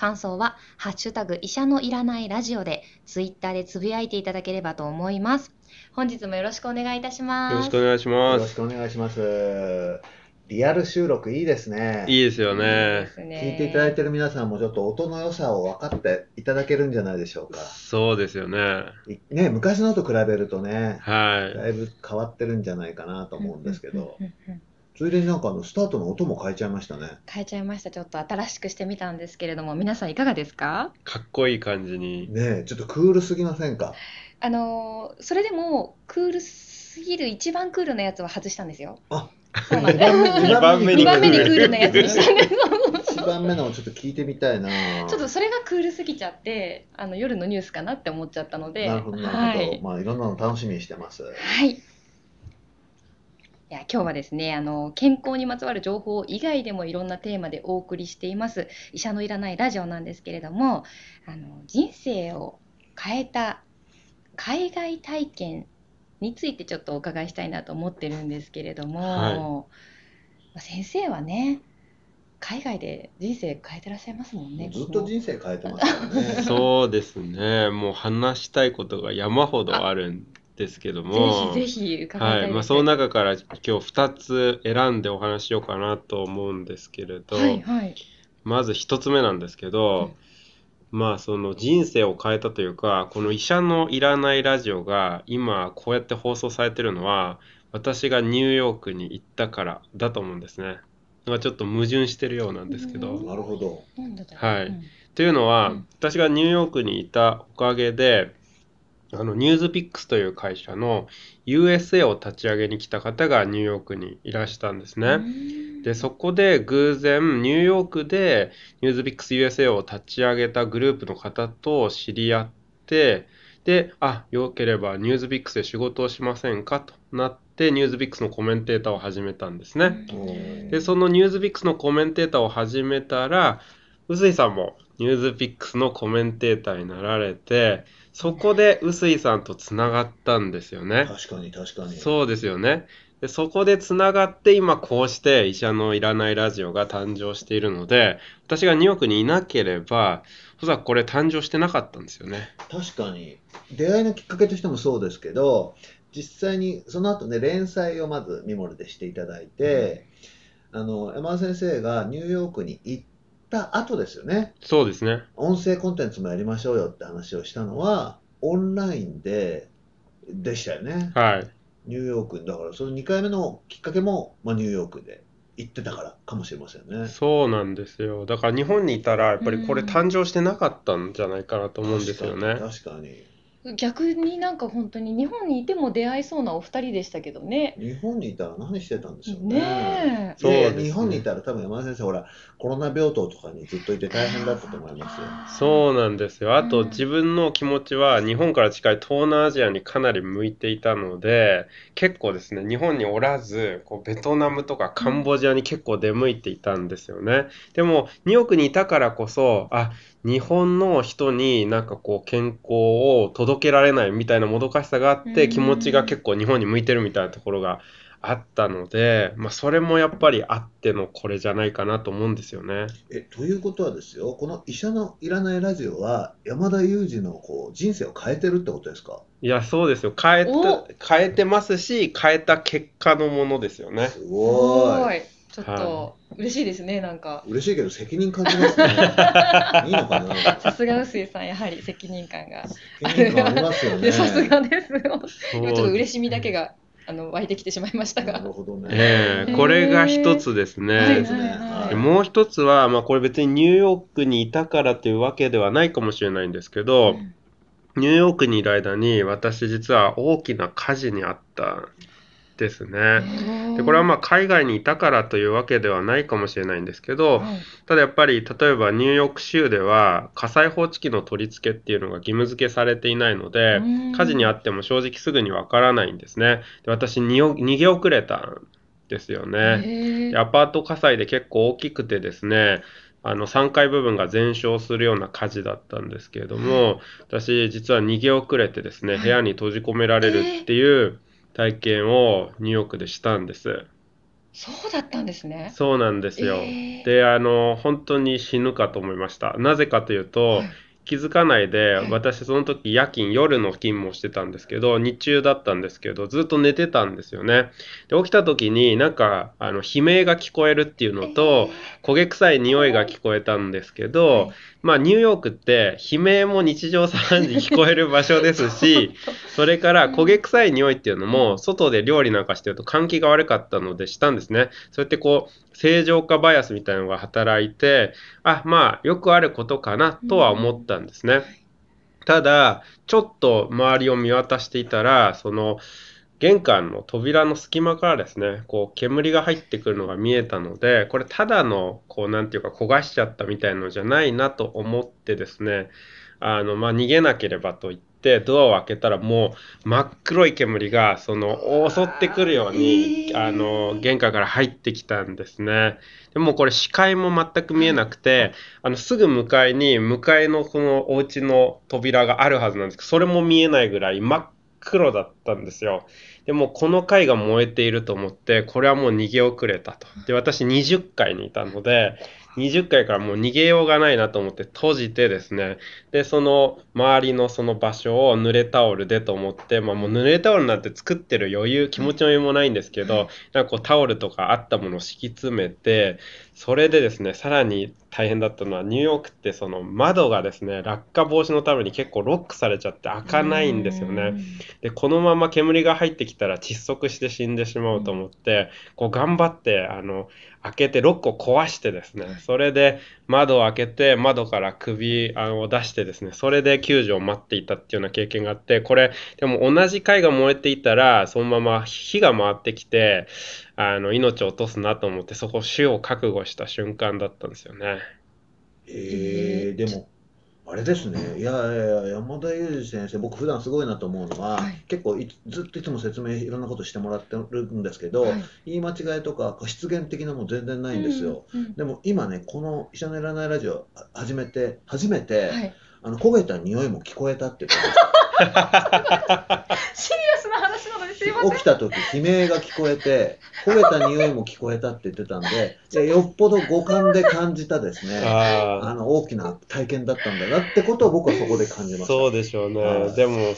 感想は、ハッシュタグ医者のいらないラジオで、ツイッターでつぶやいていただければと思います。本日もよろしくお願いいたします。よろしくお願いします。よろしくお願いします。リアル収録いいですね。いいですよね。聞いていただいてる皆さんもちょっと音の良さを分かっていただけるんじゃないでしょうか。そうですよね。ね、昔のと比べるとね、はい。だいぶ変わってるんじゃないかなと思うんですけど。ついでになんかあのスタートの音も変えちゃいましたね。変えちゃいました。ちょっと新しくしてみたんですけれども、皆さんいかがですか？かっこいい感じに。ねちょっとクールすぎませんか？あのー、それでもクールすぎる一番クールなやつは外したんですよ。あそうなんです。2番目にクールなやつにしたんです。1番目のをちょっと聞いてみたいな。ちょっとそれがクールすぎちゃって、あの夜のニュースかなって思っちゃったので。なるほど、なるほど。はい、まあいろんなの楽しみにしてます。はい。いや今日はですねあの健康にまつわる情報以外でもいろんなテーマでお送りしています医者のいらないラジオなんですけれどもあの人生を変えた海外体験についてちょっとお伺いしたいなと思ってるんですけれども、はい、先生はね海外で人生変えてらっしゃいますもんね。ずっと人生変えてますよね。そうですね。もう話したいことが山ほどあるんですけども、ぜひぜひ伺いたいはい。まあその中から今日2つ選んでお話しようかなと思うんですけれど、はいはい、まず1つ目なんですけど、うんまあその人生を変えたというかこの医者のいらないラジオが今こうやって放送されてるのは私がニューヨークに行ったからだと思うんですね。がちょっと矛盾してるようなんですけど。なるほど。はい。うん、というのは、うん、私がニューヨークにいたおかげであのニュースピックスという会社の USA を立ち上げに来た方がニューヨークにいらしたんですね。で、そこで偶然ニューヨークでニュースピックス USA を立ち上げたグループの方と知り合って、で、あ、よければニュースピックスで仕事をしませんかとなって、ニュースピックスのコメンテーターを始めたんですね。で、そのニュースピックスのコメンテーターを始めたら、臼井さんもニュースピックスのコメンテーターになられて、そこで臼井さんとつながったんですよね。確かに確かに。そうですよね。でそこでつながって今こうして医者のいらないラジオが誕生しているので私がニューヨークにいなければおそらくこれ誕生してなかったんですよね確かに出会いのきっかけとしてもそうですけど実際にその後ね連載をまずミモルでしていただいて、うん、あの山田先生がニューヨークに行った後ですよね。そうですね。音声コンテンツもやりましょうよって話をしたのはオンラインででしたよね。はい。ニューヨークだからその2回目のきっかけも、まあ、ニューヨークで行ってたからかもしれませんね。そうなんですよ。だから日本にいたらやっぱりこれ誕生してなかったんじゃないかなと思うんですよね。確かに逆になんか本当に日本にいても出会いそうなお二人でしたけどね。日本にいたら何してたんでしょうね。ねそう、ね、日本にいたら多分山田先生ほらコロナ病棟とかにずっといて大変だったと思いますよ。そうなんですよ。あと、自分の気持ちは日本から近い東南アジアにかなり向いていたので結構ですね日本におらずこうベトナムとかカンボジアに結構出向いていたんですよね。でもニューヨークにいたからこそあ日本の人になんかこう健康を届けられないみたいなもどかしさがあって気持ちが結構日本に向いてるみたいなところがあったので、まあ、それもやっぱりあってのこれじゃないかなと思うんですよね。えということはですよこの「医者のいらないラジオ」は山田裕二のこう人生を変えてるってことですか？いやそうですよ。変えた変えてますし変えた結果のものですよね。すごいちょっと嬉しいですね、なんか。嬉しいけど責任感じますね。いいのかな。さすが臼井さん、やはり責任感が。責任感ありますよね。さすがですよ。今ちょっと嬉しみだけが。あの湧いてきてしまいましたが。なるほどね。えー、これが一つですね。はいはい、もう一つは、まあ、これ別にニューヨークにいたからというわけではないかもしれないんですけど、うん、ニューヨークにいる間に私実は大きな火事にあったですね。でこれはまあ海外にいたからというわけではないかもしれないんですけど、はいただやっぱり例えばニューヨーク州では火災報知器の取り付けっていうのが義務付けされていないのでうん火事にあっても正直すぐにわからないんですね。で私逃げ遅れたんですよね。でアパート火災で結構大きくてですねあの3階部分が全焼するような火事だったんですけれども、私実は逃げ遅れてですね、部屋に閉じ込められるっていう体験をニューヨークでしたんです。そうだったんですね。そうなんですよ。えーであの本当に死ぬかと思いました。なぜかというと、はい気づかないで、はい。私その時夜勤夜の勤務をしてたんですけど日中だったんですけどずっと寝てたんですよね。で起きた時になんかあの悲鳴が聞こえるっていうのと、焦げ臭い匂いが聞こえたんですけど、はい。まあニューヨークって悲鳴も日常茶飯事聞こえる場所ですし それから焦げ臭い匂いっていうのも外で料理なんかしてると換気が悪かったのでしたんですね。そうやってこう正常化バイアスみたいなのが働いてあまあよくあることかなとは思ったんですね、ただちょっと周りを見渡していたらその玄関の扉の隙間からですねこう煙が入ってくるのが見えたのでこれただのこうなんていうか焦がしちゃったみたいのじゃないなと思ってですねあのまあ逃げなければと言ってドアを開けたらもう真っ黒い煙がその襲ってくるようにえーあの玄関から入ってきたんですね。でもこれ視界も全く見えなくてあのすぐ向かいに向かいのこのお家の扉があるはずなんですけどそれも見えないぐらい真っ黒だったんですよ。でもこの階が燃えていると思ってこれはもう逃げ遅れたと。で私20階にいたので20階からもう逃げようがないなと思って閉じてですね。でその周りのその場所を濡れタオルでと思って、まあ、もう濡れタオルなんて作ってる余裕気持ちの余裕もないんですけどなんかこうタオルとかあったものを敷き詰めてそれでですねさらに大変だったのはニューヨークってその窓がですね落下防止のために結構ロックされちゃって開かないんですよね。でこのまま煙が入ってきたら窒息して死んでしまうと思って、こう頑張ってあの開けてロックを壊してですねそれで窓を開けて窓から首を出してですねそれで救助を待っていたっていうような経験があってこれでも同じ階が燃えていたらそのまま火が回ってきてあの命を落とすなと思ってそこ死を覚悟した瞬間だったんですよね。えー、でも、あれですね、いやいやいや、山田裕二先生、僕、普段すごいなと思うのは、はい。結構いずっといつも説明、いろんなことしてもらってるんですけど、はい。言い間違いとか、失言的なもん全然ないんですよ。うんうん。でも今ね、この医者のいらないラジオあ始めて、初めて、はい。あの焦げた匂いも聞こえたって言って シリアスな話なのにすいません。起きた時悲鳴が聞こえて焦げた匂いも聞こえたって言ってたんで でよっぽど五感で感じたですね。ああの大きな体験だったんだなってことを僕はそこで感じました。そうでしょうね、はい。でも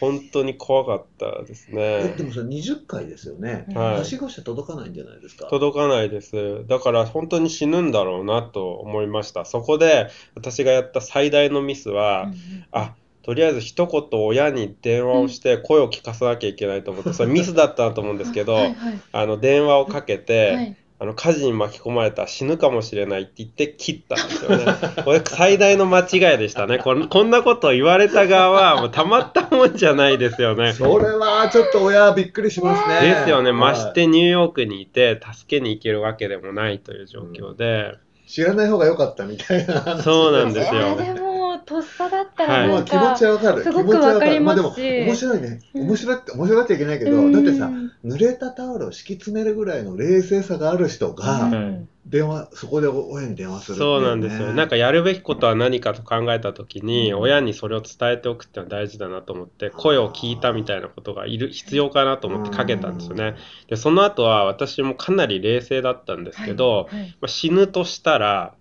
本当に怖かったですね。えでもそれ20回ですよね、はい。はしごして届かないんじゃないですか？届かないです。だから本当に死ぬんだろうなと思いました。そこで私がやった最大のミスは、うんうん。あとりあえず一言親に電話をして声を聞かさなきゃいけないと思って、それミスだったなと思うんですけど、はいはいあの電話をかけて、はいあの火事に巻き込まれたら死ぬかもしれないって言って切ったんですよね。これ最大の間違いでしたね。こんこんなことを言われた側はもうたまったもんじゃないですよね。それはちょっと親はびっくりしますねですよね。はいましてニューヨークにいて助けに行けるわけでもないという状況で。知らない方が良かったみたいな話そうなんですよとっさだったはい。らなんか、まあ気持ちはわかる。すごく気持ちはわわかりますしまあでも面白いね。うん。面白いって面白がっちゃいけないけど、うん。だってさ、濡れたタオルを敷き詰めるぐらいの冷静さがある人が、うん。電話そこで親に電話するっていそうなんですよ。なんかやるべきことは何かと考えた時に、うん。親にそれを伝えておくっていうのは大事だなと思って、声を聞いたみたいなことがいる必要かなと思ってかけたんですよね。で、その後は私もかなり冷静だったんですけど、はい。まあ死ぬとしたら、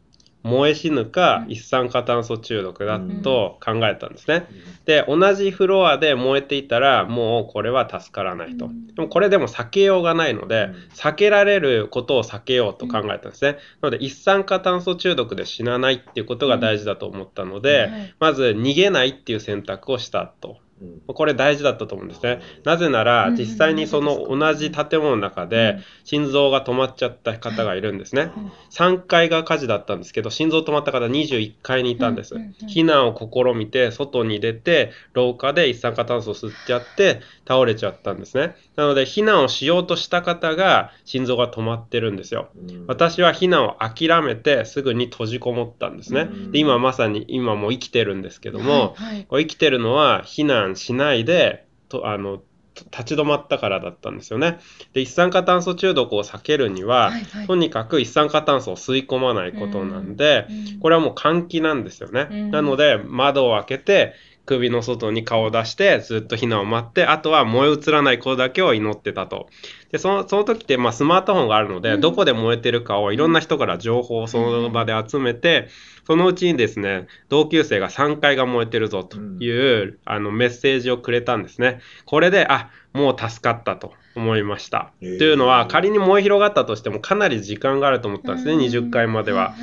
燃え死ぬかうん。一酸化炭素中毒だうん。と考えたんですね。で、同じフロアで燃えていたら、もうこれは助からないと。うん。でもこれでも避けようがないので、うん。避けられることを避けようと考えたんですね。なので、一酸化炭素中毒で死なないっていうことが大事だと思ったので、はい。まず逃げないっていう選択をしたと。うんこれ大事だったと思うんですね。なぜならうん。実際にその同じ建物の中で心臓が止まっちゃった方がいるんですね。3階が火事だったんですけど心臓止まった方21階にいたんです。避難を試みて外に出て廊下で一酸化炭素を吸っちゃって倒れちゃったんですね。なので避難をしようとした方が心臓が止まってるんですよ。うん。私は避難を諦めてすぐに閉じこもったんですね。うん。で今まさに今もう生きてるんですけども、はいはい。こう生きてるのは避難しないでとあの立ち止まったからだったんですよね。で一酸化炭素中毒を避けるには、はいはい。とにかく一酸化炭素を吸い込まないことなんで、うんこれはもう換気なんですよね。うん。なので窓を開けて首の外に顔を出してずっと避難を待ってあとは燃え移らないことだけを祈ってたと。でそのその時って、まあ、スマートフォンがあるので、うんどこで燃えてるかをいろんな人から情報をその場で集めて、そのうちにですね同級生が3階が燃えてるぞという、あのメッセージをくれたんですね。これであもう助かったと思いました。へーというのは仮に燃え広がったとしてもかなり時間があると思ったんですね、20階までは。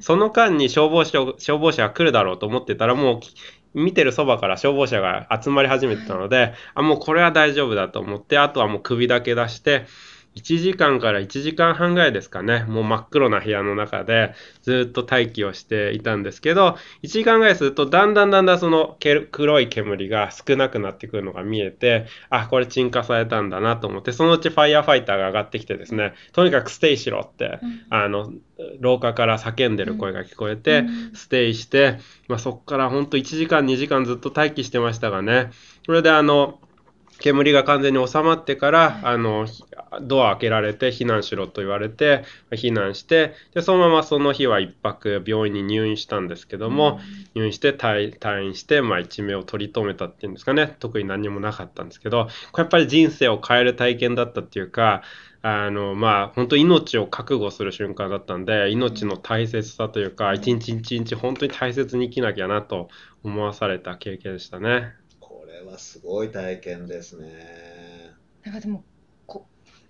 その間に消防車消防車が来るだろうと思ってたらもうき見てるそばから消防車が集まり始めてたので、あもうこれは大丈夫だと思ってあとはもう首だけ出して1時間から1時間半ぐらいですかね。もう真っ黒な部屋の中でずっと待機をしていたんですけど1時間ぐらいするとだんだんだんだんそのけ黒い煙が少なくなってくるのが見えてあこれ鎮火されたんだなと思ってそのうちファイヤーファイターが上がってきてですねとにかくステイしろってうん。あの廊下から叫んでる声が聞こえて、うん。ステイして、まあ、そこからほんと1時間2時間ずっと待機してましたがね。それであの煙が完全に収まってから、あのひドア開けられて避難しろと言われて避難してでそのままその日は一泊病院に入院したんですけども、入院して退退院して、まあ、一命を取り留めたっていうんですかね。特に何もなかったんですけどこれやっぱり人生を変える体験だったっていうかあのまあ本当命を覚悟する瞬間だったんで命の大切さというか一日一日本当に大切に生きなきゃなと思わされた経験でしたね。はすごい体験ですね。なんかでもこ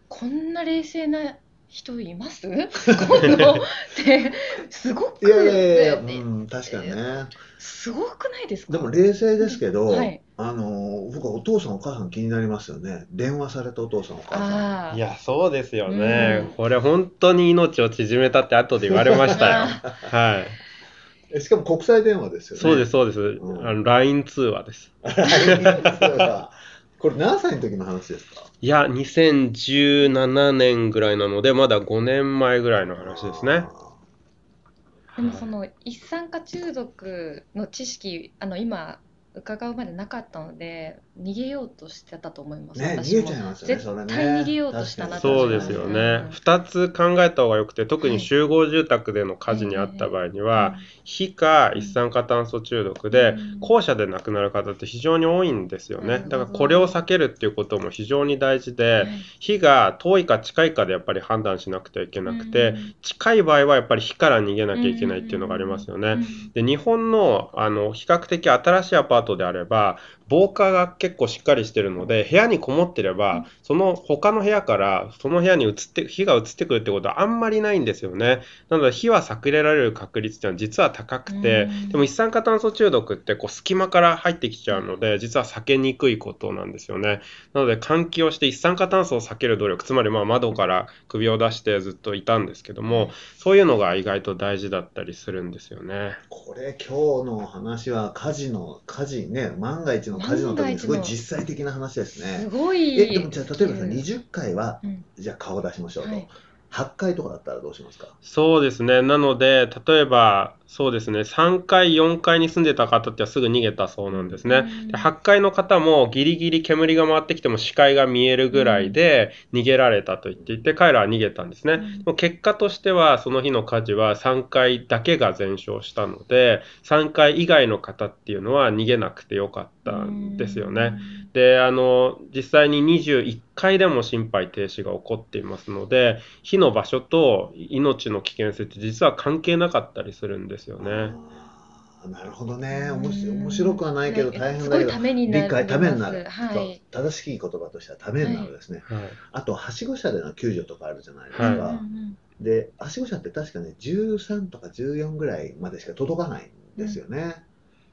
こんな冷静な人います？今度ってすごくいやいやいや、ねうん、確かにね。すごくないですか？でも冷静ですけど、はいあの僕はお父さんお母さん気になりますよね。電話されたお父さんお母さん。いやそうですよね、うんこれ本当に命を縮めたって後で言われましたよ。はい、えしかも国際電話ですよね。そうですそうです、うんあの LINE 通話です。これ何歳の時の話ですか？いや2017年ぐらいなのでまだ5年前ぐらいの話ですね。でもその一酸化中毒の知識あの今伺うまでなかったので逃げようとしてたと思います、ね私も。逃げちゃいますよね絶対逃げようとしたなそうですよね。うん2つ考えた方がよくて特はい。に集合住宅での火事にあった場合には、火か一酸化炭素中毒で、うん。後者で亡くなる方って非常に多いんですよね。だからこれを避けるっていうことも非常に大事で、はい。火が遠いか近いかでやっぱり判断しなくてはいけなくて、うん。近い場合はやっぱり火から逃げなきゃいけないっていうのがありますよね。うん。で日本のあの比較的新しいアパートであれば防火が結構しっかりしてるので部屋にこもってれば、うん。その他の部屋からその部屋に移って火が移ってくるってことはあんまりないんですよね。なので火は避けられる確率っていうのは実は高くて、うん。でも一酸化炭素中毒ってこう隙間から入ってきちゃうので実は避けにくいことなんですよね。なので換気をして一酸化炭素を避ける努力つまりまあ窓から首を出してずっといたんですけどもそういうのが意外と大事だったりするんですよね。これ今日の話は火事の火事ね万が一の火事の時にすごい実際的な話ですすね。ごいえでもじゃあ例えばさうん。20回はうん。じゃあ顔出しましょうと、はい。8回とかだったらどうしますか？そうですね。なので、例えば、そうですね、3階、4階に住んでた方ってはすぐ逃げたそうなんですね。うんで8階の方もギリギリ煙が回ってきても視界が見えるぐらいで逃げられたと言っていて、彼らは逃げたんですね。うん結果としては、その日の火事は3階だけが全焼したので、3階以外の方っていうのは逃げなくてよかったんですよね。であの実際に21回でも心肺停止が起こっていますので火の場所と命の危険性って実は関係なかったりするんですよね。あーなるほどね。うん。面白面白くはないけど大変だけどためになり理解ためになる、はい。正しい言葉としてはためになるですね、はい。あとはしご車での救助とかあるじゃないですか、はい。うんうんではしご車って確かね13とか14ぐらいまでしか届かないんですよね、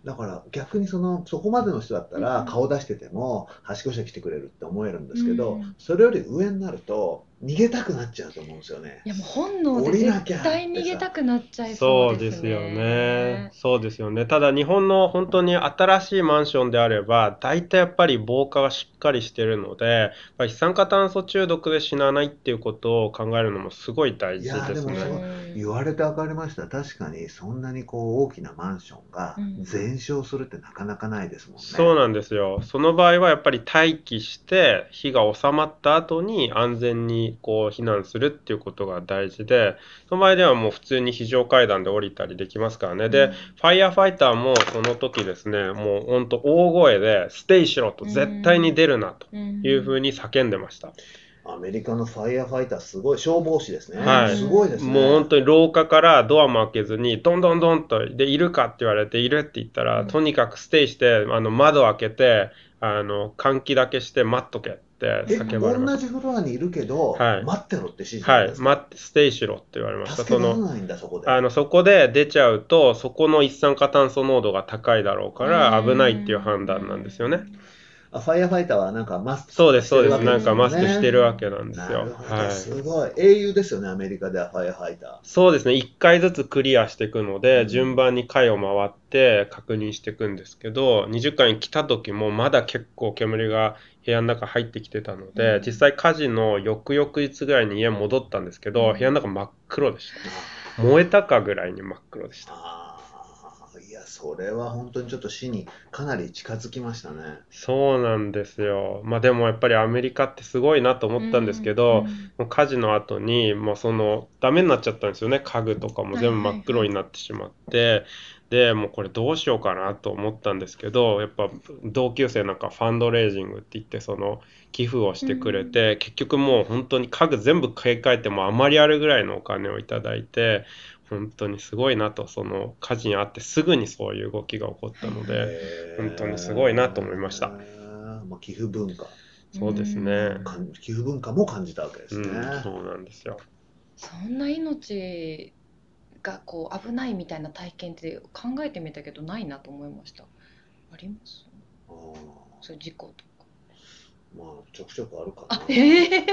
だから逆にそのそこまでの人だったらうん。顔出しててもはしご車来てくれるって思えるんですけど、うん。それより上になると逃げたくなっちゃうと思うんですよねい。やもう本能で降りなきゃ絶対逃げたくなっちゃいそそううでね。ですすよね。そうですよね。ただ日本の本当に新しいマンションであれば、大体やっぱり防火がしっかりしてるので、やっぱり一酸化炭素中毒で死なないっていうことを考えるのもすごい大事ですいやでもね。そう言われて分かりました確かにそんなにこう大きなマンションがうん全焼するってなかなかないですもんね。そうなんですよ。その場合はやっぱり待機して火が収まった後に安全にこう避難するっていうことが大事で、その場合ではもう普通に非常階段で降りたりできますからね。で、ファイヤーファイターもその時ですね、もう本当大声で stay しろと絶対に出るなというふうに。に叫んでました。アメリカのファイヤーファイターすごい消防士ですね。はいすごいですね。もう本当に廊下からドアも開けずに、どんどんどんと、で、いるか？って言われて、いるって言ったら、うんとにかく stay して、あの、窓開けて、あの、換気だけして待っとけってえ叫ばれまし同じフロアにいるけど、はい待ってろって指示た。はいなんで、すか？待って、 stay しろって言われました。その、助けられないんだそこで。あの、そこで出ちゃうと、そこの一酸化炭素濃度が高いだろうから、危ないっていう判断なんですよね。あファイヤーファイターはなんかマスクそうです、そうです。してるわけなんかマスクねしてるわけなんですよはい。すごい。英雄ですよね、アメリカではファイヤーファイタそうですね、1回ずつクリアしていくので、うん順番に回を回って確認していくんですけど、20回に来た時もまだ結構煙が部屋の中入ってきてたので、うん実際火事の翌々日ぐらいに家戻ったんですけど、うん部屋の中真っ黒でしー。た。燃えたかぐらいに真っ黒でした。それは本当にちょっと死にかなり近づきましたね。そうなんですよ。まあでもやっぱりアメリカってすごいなと思ったんですけど、もう火事の後に、もうその、ダメになっちゃったんですよね。家具とかも全部真っ黒になってしまって。で、もうこれどうしようかなと思ったんですけど、やっぱ同級生なんかファンドレイジングって言って、その寄付をしてくれて、結局もう本当に家具全部買い替えてもあまりあるぐらいのお金をいただいて、本当にすごいなと、その火事にあってすぐにそういう動きが起こったので、本当にすごいなと思いましたまあ、寄付文化そうですね。寄付文化も感じたわけですね。うん、そうなんですよ。そんな命がこう危ないみたいな体験って考えてみたけどないなと思いました。あります？そういう事故とか。まあ、ちょくちょくあるかな。あ、ええ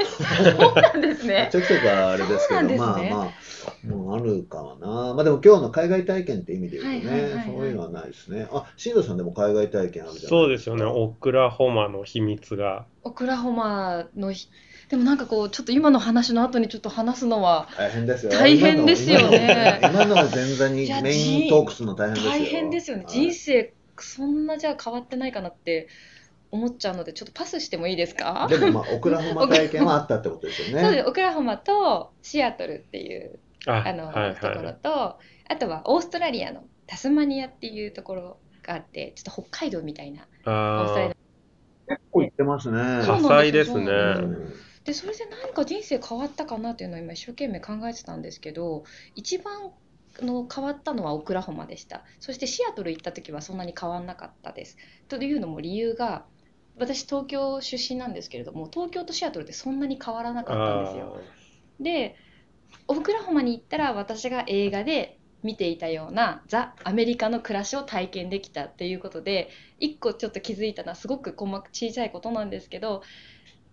そうなんですね。ちょくちょくはあれですけど、ねまあまあ、もうあるかもな。まあでも今日の海外体験って意味で言うとねはいはいはいはい、そういうのはないですね。あ、新藤さんでも海外体験あるじゃないですか。そうですよね。オクラホマの秘密が。オクラホマのひでもなんかこうちょっと今の話の後にちょっと話すのは大変ですよ。大変ですよね今の今の今の前座にメイントークするの大変ですよ。大変ですよね。はい人生そんなじゃあ変わってないかなって思っちゃうのでちょっとパスしてもいいですか？でもまあ、オクラホマ体験はあったってことですよね。そうです。オクラホマとシアトルっていうあ、あの、はいところはい。とあとはオーストラリアのタスマニアっていうところがあってちょっと北海道みたいなオーストラリあア結構行ってますね。そう多彩ですねですんでそれで何か人生変わったかなっていうのを今一生懸命考えてたんですけど一番の変わったのはオクラホマでしたそしてシアトル行った時はそんなに変わんなかったですというのも理由が私東京出身なんですけれども東京とシアトルってそんなに変わらなーかったんですよ。でオクラホマに行ったら私が映画で見ていたようなザ・アメリカの暮らしを体験できたっていうことで一個ちょっと気づいたのはすごく細か小さいことなんですけど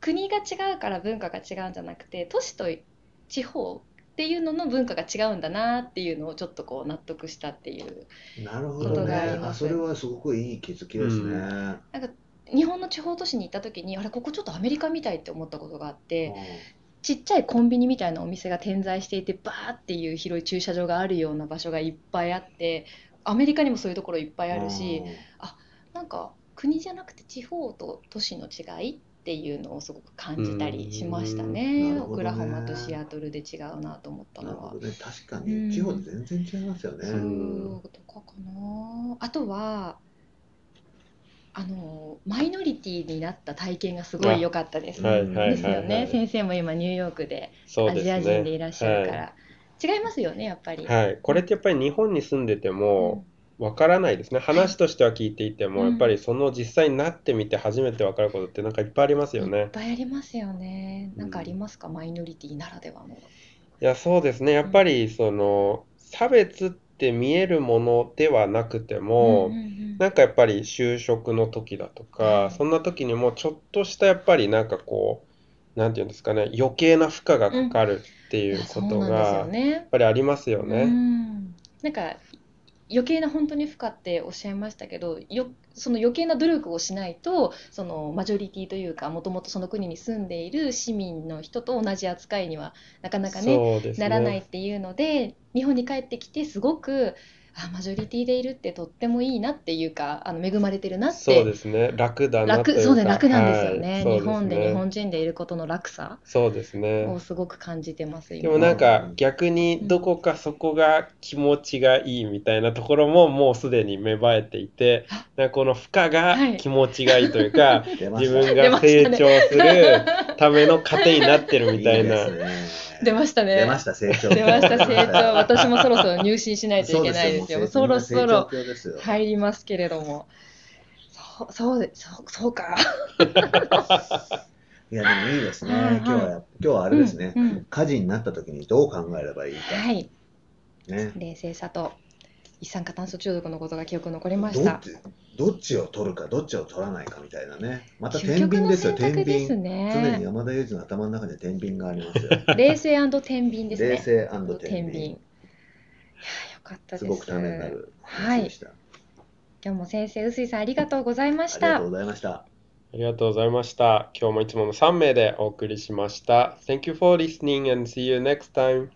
国が違うから文化が違うんじゃなくて都市と地方っていうのの文化が違うんだなっていうのをちょっとこう納得したっていう。なるほどことがあねあそれはすごくいい気づきですね。うん日本の地方都市に行った時にあれここちょっとアメリカみたいって思ったことがあってうんちっちゃいコンビニみたいなお店が点在していてバーっていう広い駐車場があるような場所がいっぱいあってアメリカにもそういうところいっぱいあるしなんか国じゃなくて地方と都市の違いっていうのをすごく感じたりしましたうんね。ねオクラホマとシアトルで違うなと思ったのはね。確かうんに地方で全然違いますよね。そうとかかな。あとはあのマイノリティになった体験がすごい良かったです。はいはいはいですよね。はい先生も今ニューヨークでアジア人でいらっしゃるかねら、違いますよねやっぱり。はい、はい。これってやっぱり日本に住んでてうもんわからないですね。話としては聞いていても、うんやっぱりその実際になってみて初めてわかることってなんかいっぱいありますよいっね。ぱいありますよね。なんかありますか、マイノリティならではの。いや、そうですね。やっぱりその差別って見えるものではなくても、うんうんうんなんかやっぱり就職の時だとはいか、そんな時にもちょっとしたやっぱりなんかこう、なんていうんですかね、余計な負荷がかかるっていうことが、やっね。ぱりありますようね。んなんか余計な本当に負荷っておっしゃいましたけどよその余計な努力をしないとそのマジョリティというかもともとその国に住んでいる市民の人と同じ扱いにはなかなかねそうですならないね。っていうので日本に帰ってきてすごくあマジョリティでいるってとってもいいなっていうかあの恵まれてるなっそうてですね。楽だなという楽そうねか、楽なんですよね、はい日本で日本人でいることの楽さそうですね。をすごく感じてます今。でもなんか逆にどこかそこが気持ちがいいみたいなところももうすでに芽生えていて、なんかこの負荷がはい。気持ちがいいというか、出ました自分が成長するための糧になってるみたいな。いい出ましたね出ました、成長。出ました成長 私もそろそろ入信しないといけないですよそろそろ。入りますけれどもそうそうでそうそうか いや、でもいいですね。はいはい今日は、今日はあれですね。うんうん火事になった時にどう考えればいいか。はいね。冷静さと一酸化炭素中毒のことが記憶に残りましどったちどっちを取るか、どっちを取らないかみたいなね。また天秤ですよ、天秤。常にね山田裕二の頭の中には天秤がありますよ。冷静天秤ですね冷静天天秤いや秤。よかったですすごくためになる話でした。今日も先生臼井さんありがとうございましたありがとうございました。ありがとうございました。今日もいつもの3名でお送りしました。Thank you for listening and see you next time.